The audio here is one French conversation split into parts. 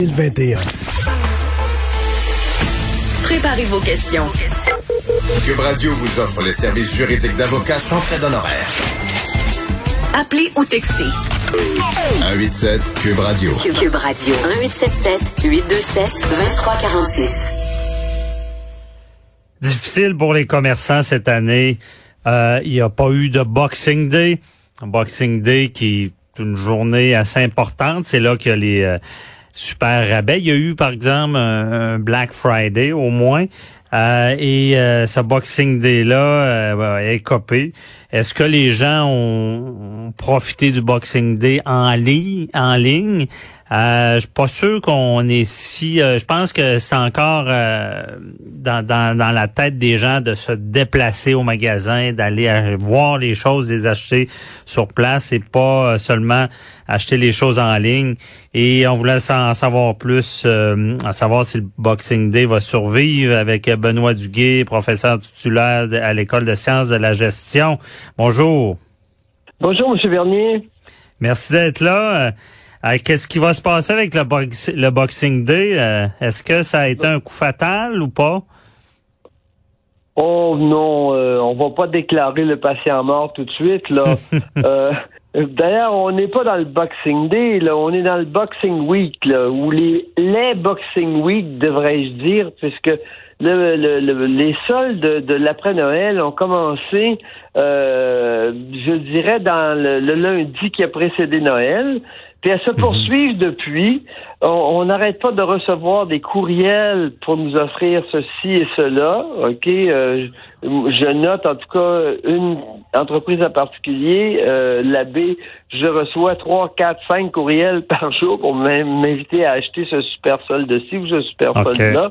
2021. Préparez vos questions. Cube Radio vous offre les services juridiques d'avocats sans frais d'honoraires. Appelez ou textez. 187 Cube Radio. Cube Radio. 1877 827 2346. Difficile pour les commerçants cette année. Euh, il n'y a pas eu de Boxing Day. Boxing Day qui est une journée assez importante. C'est là qu'il y a les euh, super rabais. Il y a eu, par exemple, un, Black Friday au moins. Euh, et euh, ce Boxing Day-là euh, est copé. Est-ce que les gens ont, profité du Boxing Day? En ligne? Euh, je suis pas sûr qu'on est si. euh, je pense que c'est encore euh, dans, dans, dans la tête des gens de se déplacer au magasin, d'aller voir les choses, les acheter sur place et pas euh, seulement acheter les choses en ligne. Et on voulait en savoir plus, euh, à savoir si le Boxing Day va survivre avec Benoît Duguay, professeur titulaire à l'école de sciences de la gestion. Bonjour. Bonjour, M. Bernier. Merci d'être là. Euh, Qu'est-ce qui va se passer avec le, box- le Boxing Day? Euh, Est-ce que ça a été un coup fatal ou pas? Oh non, euh, on va pas déclarer le patient mort tout de suite, là. Euh, D'ailleurs, on n'est pas dans le Boxing Day, là, on est dans le Boxing Week, là, ou les, les Boxing Week, devrais-je dire, puisque le, le- le- les soldes de, de l'après-Noël ont commencé, euh, je dirais, dans le lundi qui a précédé Noël. Puis elles se poursuivent depuis. On- n'arrête pas de recevoir des courriels pour nous offrir ceci et cela. OK? Euh, je note en tout cas une entreprise en particulier, euh, l'abbé, je reçois trois, quatre, cinq courriels par jour pour m'in- m'inviter à acheter ce super solde-ci ou ce super solde-là.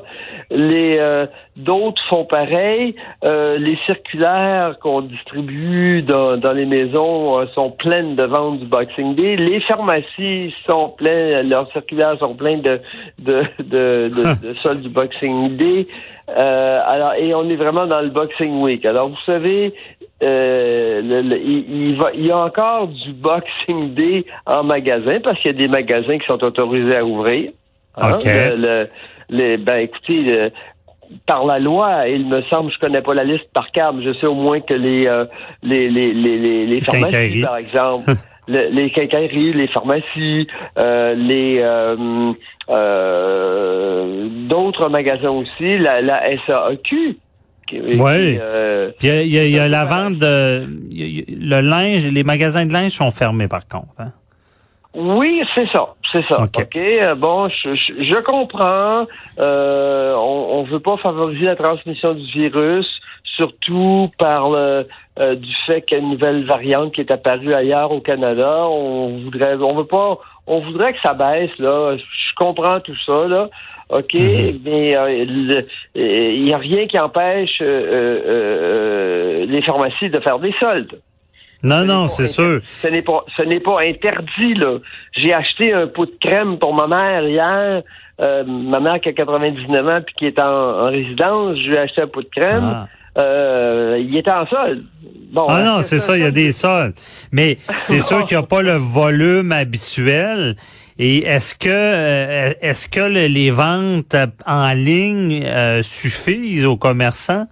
Les euh, d'autres font pareil. Euh, les circulaires qu'on distribue dans, dans les maisons euh, sont pleines de ventes du Boxing Day. Les pharmacies sont pleines, leurs circulaires sont pleines de de de, de, de soldes du Boxing Day. Euh, alors et on est vraiment dans le Boxing Week. Alors vous savez. euh, le- le- il, il va, il y a encore du Boxing Day en magasin parce qu'il y a des magasins qui sont autorisés à ouvrir. Hein? Le- les, ben écoutez, par la loi, il me semble, je connais pas la liste par cœur, mais je sais au moins que les euh, les, les, les, les, les pharmacies, par exemple, le- les quincailleries, les pharmacies, euh, les euh, euh, d'autres magasins aussi, la, la SAQ. Ouais. euh, Puis il y a, y y la vente de le linge, les magasins de linge sont fermés par contre. hein? Oui, c'est ça, c'est ça. OK. Euh, bon, je, je, je comprends. On, on veut pas favoriser la transmission du virus, surtout par le euh, du fait qu'il y a une nouvelle variante qui est apparue ailleurs au Canada. On voudrait, on veut pas, on voudrait que ça baisse là. Je comprends tout ça là. OK, mais euh, le- euh, il n'y a rien qui empêche euh, euh, euh, les pharmacies de faire des soldes. Non, Ce non, c'est sûr. Ce n'est pas, ce n'est pas interdit, là. J'ai acheté un pot de crème pour ma mère hier. Euh, ma mère qui a 99 ans puis qui est en, en résidence, je lui ai acheté un pot de crème. Ah. Euh, il était en solde. Bon, Ah non, c'est ça, il y a des soldes. Mais c'est sûr qu'il n'y a pas le volume habituel. Et est-ce que euh, est-ce que le- les ventes en ligne euh, suffisent aux commerçants?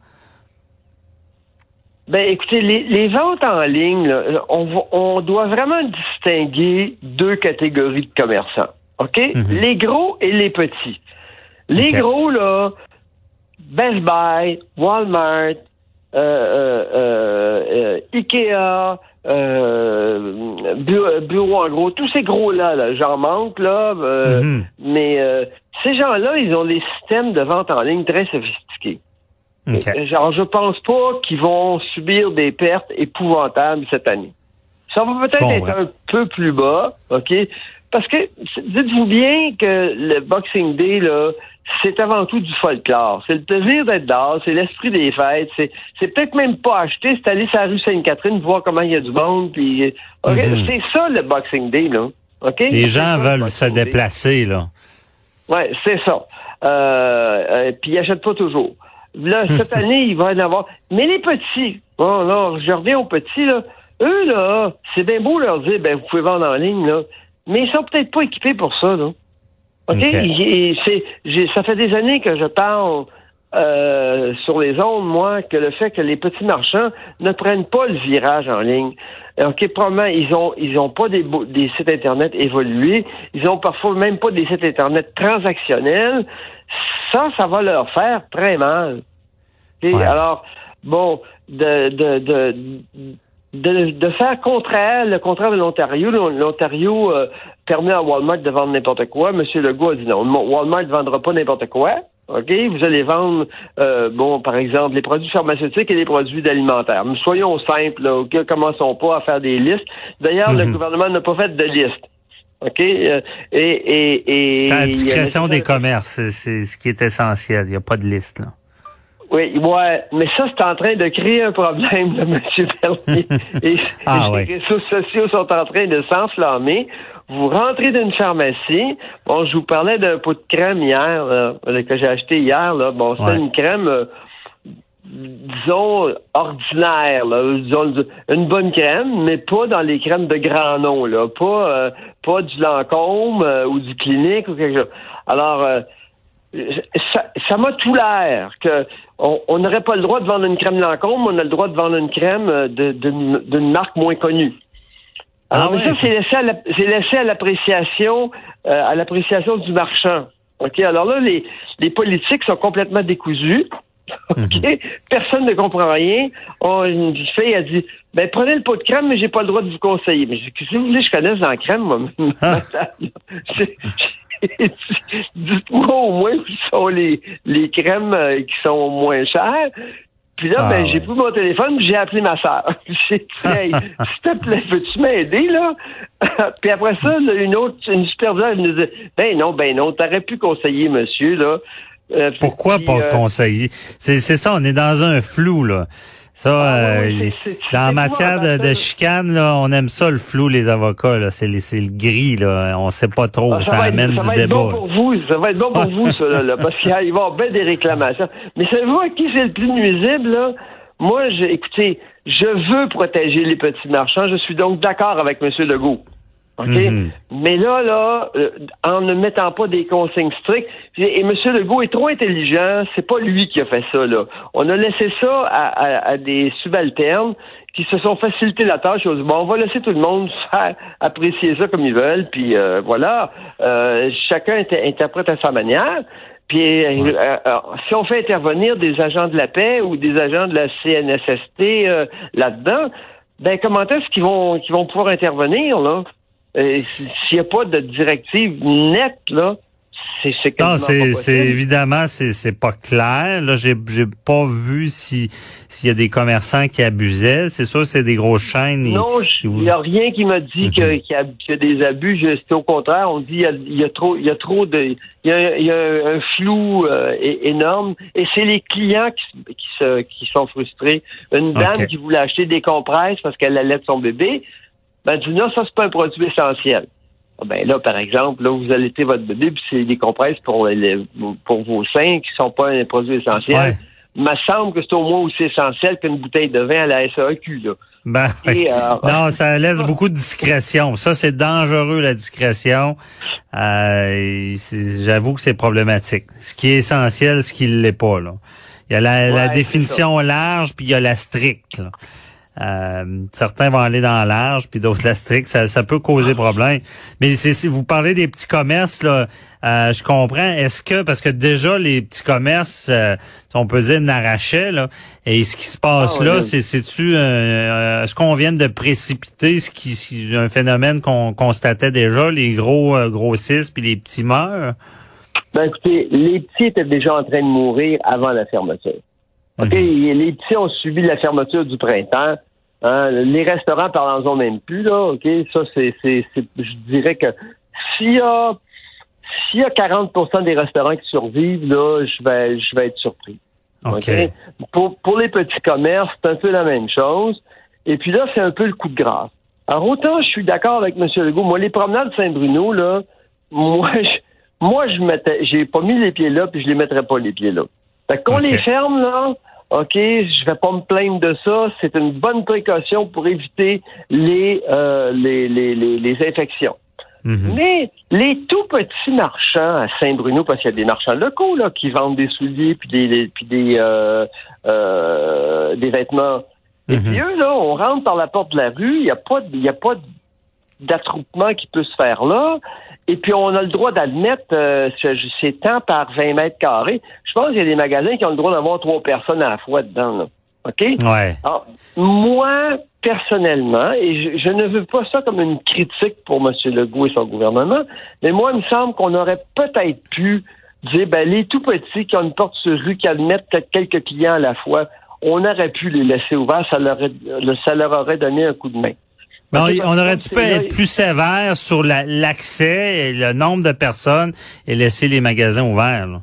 Ben, écoutez, les, les ventes en ligne, là, on, doit vraiment distinguer deux catégories de commerçants. OK? Les gros et les petits. Les gros, là, Best Buy, Walmart, euh, euh, euh, Ikea, euh, bureau, bureau en gros, tous ces gros-là, là, j'en manque, là, euh, Mhm. mais euh, ces gens-là, ils ont des systèmes de vente en ligne très sophistiqués. Genre, je pense pas qu'ils vont subir des pertes épouvantables cette année. Ça va peut-être être un peu plus bas, OK? Parce que dites-vous bien que le Boxing Day, là, c'est avant tout du folklore. C'est le plaisir d'être dehors, c'est l'esprit des fêtes. C'est, c'est peut-être même pas acheter, c'est aller sur la rue Sainte-Catherine, voir comment il y a du monde. Puis, OK, Mhm. c'est ça le Boxing Day, là. OK? Les gens veulent se Day. déplacer, là. Oui, c'est ça. Euh, euh, puis ils n'achètent pas toujours. Là, cette année, il va y en avoir. Mais les petits, bon, là, je reviens aux petits, là. Eux, là, c'est bien beau leur dire, ben, vous pouvez vendre en ligne, là. Mais ils sont peut-être pas équipés pour ça, là. OK? OK. Et c'est, j'ai, ça fait des années que je parle euh, sur les ondes, moi, que le fait que les petits marchands ne prennent pas le virage en ligne. OK, probablement, ils ont ils ont pas des, des sites Internet évolués. Ils ont parfois même pas des sites Internet transactionnels. Ça, ça va leur faire très mal. OK? Ouais. Alors, bon, de, de, de, de, de faire contraire, le contraire de l'Ontario. L'Ontario euh, permet à Walmart de vendre n'importe quoi. Monsieur Legault a dit non. Walmart ne vendra pas n'importe quoi. OK? Vous allez vendre, euh, bon, par exemple, les produits pharmaceutiques et les produits alimentaires. Mais soyons simples, là, OK? Commençons pas à faire des listes. D'ailleurs, le Mhm. gouvernement n'a pas fait de liste. OK? Euh, et, et, et, C'est la discrétion des commerces. C'est- C'est ce qui est essentiel. Il n'y a pas de liste, là. Oui, ouais, mais ça, c'est en train de créer un problème, là, M. Bernier. Et, Ah, ouais. les réseaux sociaux sont en train de s'enflammer. Vous rentrez d'une pharmacie. Bon, je vous parlais d'un pot de crème hier, là, euh, que j'ai acheté hier. Là. Bon, c'est Ouais. une crème, euh, disons, ordinaire. Là. Disons, une bonne crème, mais pas dans les crèmes de grand nom. Là. Pas, euh, pas du Lancôme euh, ou du Clinique ou quelque chose. Alors, euh, ça m'a tout l'air que on on n'aurait pas le droit de vendre une crème Lancôme, on a le droit de vendre une crème euh, d'une d'une marque moins connue. Alors, Ah mais ouais. ça, c'est laissé à l'appréciation euh, à l'appréciation du marchand. OK? Alors là, les, les politiques sont complètement décousus. OK? Personne ne comprend rien. On, une fille a dit Ben prenez le pot de crème, mais j'ai pas le droit de vous conseiller. Mais qu'est-ce que vous voulez? Je connaisse dans la crème, moi? Ah. Dites-moi au moins où sont les, les crèmes euh, qui sont moins chères. Puis là, Ah, ben, ouais. j'ai pris mon téléphone, j'ai appelé ma sœur. J'ai dit, hey, s'il te plaît, peux-tu m'aider, là? puis après ça, là, une autre, une superviseure, elle nous dit, ben non, ben non, t'aurais pu conseiller monsieur, là. Euh, Pourquoi puis, pas euh, conseiller? C'est c'est ça, on est dans un flou, là. Ça, Ah, euh, ouais, les- c'est- c'est- dans matière de, de chicane, là, on aime ça, le flou, les avocats, là. C'est le gris, là. On sait pas trop. Ah, ça, va amène être, ça du va débat. être bon pour vous, ça va être bon pour vous, ça, là, là, parce qu'il va y avoir bien des réclamations. Mais savez-vous à qui c'est le plus nuisible, là? Moi, je, écoutez, je veux protéger les petits marchands. Je suis donc d'accord avec M. Legault. OK? Mhm. Mais là, là, euh, en ne mettant pas des consignes strictes, et, et M. Legault est trop intelligent, c'est pas lui qui a fait ça, là. On a laissé ça à, à- à des subalternes qui se sont facilité la tâche. Ils ont dit, bon, on va laisser tout le monde faire apprécier ça comme ils veulent, puis euh, voilà. Euh, chacun inter- interprète à sa manière. Puis euh, euh, si on fait intervenir des agents de la paix ou des agents de la CNSST euh, là-dedans, ben comment est-ce qu'ils vont qu'ils vont pouvoir intervenir là? Euh, S'il n'y a pas de directive nette là, c'est Non, c'est évidemment c'est pas clair. Là, j'ai j'ai pas vu si s'il y a des commerçants qui abusaient. C'est sûr, c'est des grosses chaînes. Non, il n'y a rien qui me dit Mhm. qu'il y, y a des abus. C'est au contraire, on dit il y y a trop, il y a trop de, il y a, y a un flou euh, énorme. Et c'est les clients qui, qui, se, qui sont frustrés. Une dame qui voulait acheter des compresses parce qu'elle allait de son bébé, ben dit non, ça c'est pas un produit essentiel. Ah, Ben là, par exemple, là, vous allaitez votre bébé, puis c'est des compresses pour, les- pour vos seins qui sont pas un produit essentiel. Ouais. Il me semble que c'est au moins aussi essentiel qu'une bouteille de vin à la SAQ, là. Ben, Et, euh, non, ça laisse beaucoup de discrétion. Ça, c'est dangereux, la discrétion. Euh, J'avoue que c'est problématique. Ce qui est essentiel, ce qui ne l'est pas. Là. Il y a la, définition large, puis il y a la stricte. là. Euh, certains vont aller dans large, puis d'autres la stricte. Ça, ça peut causer problème. Mais c'est si vous parlez des petits commerces, là, euh, je comprends. Est-ce que parce que déjà les petits commerces, euh, on peut dire n'arrachaient là, et ce qui se passe Ah, là, c'est c'est-tu euh, est-ce qu'on vient de précipiter ce qui si- un phénomène qu'on constatait déjà, les gros euh, grossissent puis les petits meurent? Ben écoutez, les petits étaient déjà en train de mourir avant la fermeture. OK? Mhm. Les petits ont subi la fermeture du printemps. Hein, les restaurants, parlons-en même plus, là, OK? Ça, c'est, c'est, c'est- je dirais que s'il y a s'il y a 40% des restaurants qui survivent, là, je vais je vais être surpris. OK. OK? Pour, pour les petits commerces, c'est un peu la même chose. Et puis là, c'est un peu le coup de grâce. Alors, autant je suis d'accord avec M. Legault. Moi, les promenades Saint-Bruno, là, moi, je, moi, je mettais, j'ai pas mis les pieds là, puis je les mettrais pas les pieds là. Fait qu'on les ferme, là, OK, je vais pas me plaindre de ça. C'est une bonne précaution pour éviter les, euh, les, les, les, les infections. Mhm. Mais les tout petits marchands à Saint-Bruno, parce qu'il y a des marchands locaux là, qui vendent des souliers puis des, des- puis des, euh, euh, des vêtements. Et Mhm. puis eux, là, on rentre par la porte de la rue, il n'y a pas, de- il y a pas d'attroupement qui peut se faire là. Et puis on a le droit d'admettre euh, ce- c'est tant par 20 mètres carrés. Je pense qu'il y a des magasins qui ont le droit d'avoir trois personnes à la fois dedans. Là. OK? Ouais. Alors, moi, personnellement, et je, je ne veux pas ça comme une critique pour M. Legault et son gouvernement, mais moi, il me semble qu'on aurait peut-être pu dire, ben, les tout petits qui ont une porte sur rue, qui admettent peut-être quelques clients à la fois, on aurait pu les laisser ouverts, ça leur, aurait- ça leur aurait donné un coup de main. Mais que on, on aurait dû être plus sévère sur la- l'accès et le nombre de personnes et laisser les magasins ouverts. là.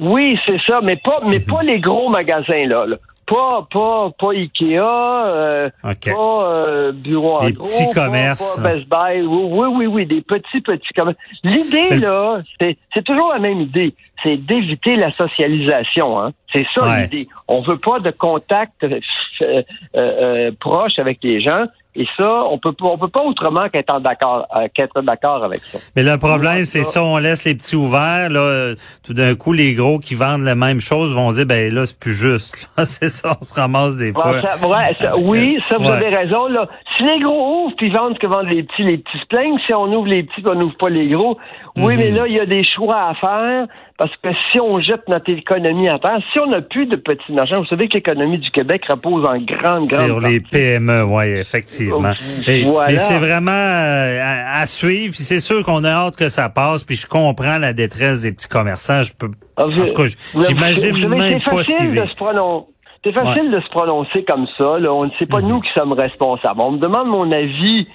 Oui, c'est ça, mais pas, mais Mhm. pas les gros magasins, là. là. Pas, pas, pas Ikea, euh, pas euh, bureau Des petits pas- commerces, Pas, là. Best Buy. Oui, oui, oui, des petits, petits commerces. L'idée, Mais- là, c'est, c'est toujours la même idée. C'est d'éviter la socialisation. Hein. C'est ça Ouais. l'idée. On veut pas de contact euh, euh, euh, proche avec les gens. Et ça, on peut pas, on peut pas autrement qu'être d'accord, euh, qu'être d'accord avec ça. Mais le problème, c'est ça. on laisse les petits ouverts, là, euh, tout d'un coup, les gros qui vendent la même chose vont dire, ben là, c'est plus juste. C'est ça, on se ramasse des fois. Ça- ouais, ça- oui, ça, vous Ouais. avez raison. Là. Si les gros ouvrent puis vendent ce que vendent les petits, les petits se plaignent. Si on ouvre les petits on n'ouvre pas les gros, oui, Mhm. mais là, il y a des choix à faire parce que si on jette notre économie à terre, si on n'a plus de petits marchands, vous savez que l'économie du Québec repose en grande, grande Sur les. PME, oui, effectivement. Et, voilà. et c'est vraiment euh, à, à suivre. C'est sûr qu'on a hâte que ça passe. Puis je comprends la détresse des petits commerçants. Je peux, Ah, j'imagine même c'est pas ce facile de se prononcer. C'est facile de se prononcer comme ça. Là. On ne sait pas Mhm. nous qui sommes responsables. On me demande mon avis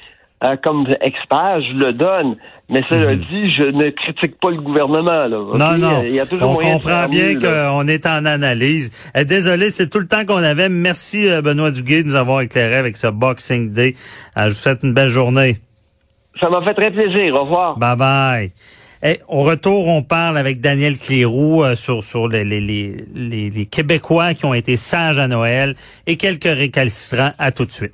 euh, comme expert, je le donne. Mais cela Mhm. dit, je ne critique pas le gouvernement. Là, Non, non. Il y a toujours On moyen comprend bien qu'on est en analyse. Eh, désolé, c'est tout le temps qu'on avait. Merci, euh, Benoît Duguay, de nous avoir éclairé avec ce Boxing Day. Euh, je vous souhaite une belle journée. Ça m'a fait très plaisir. Au revoir. Bye bye. Eh, au retour, on parle avec Daniel Cléroux euh, sur, sur les, les, les, les, les Québécois qui ont été sages à Noël et quelques récalcitrants. À tout de suite.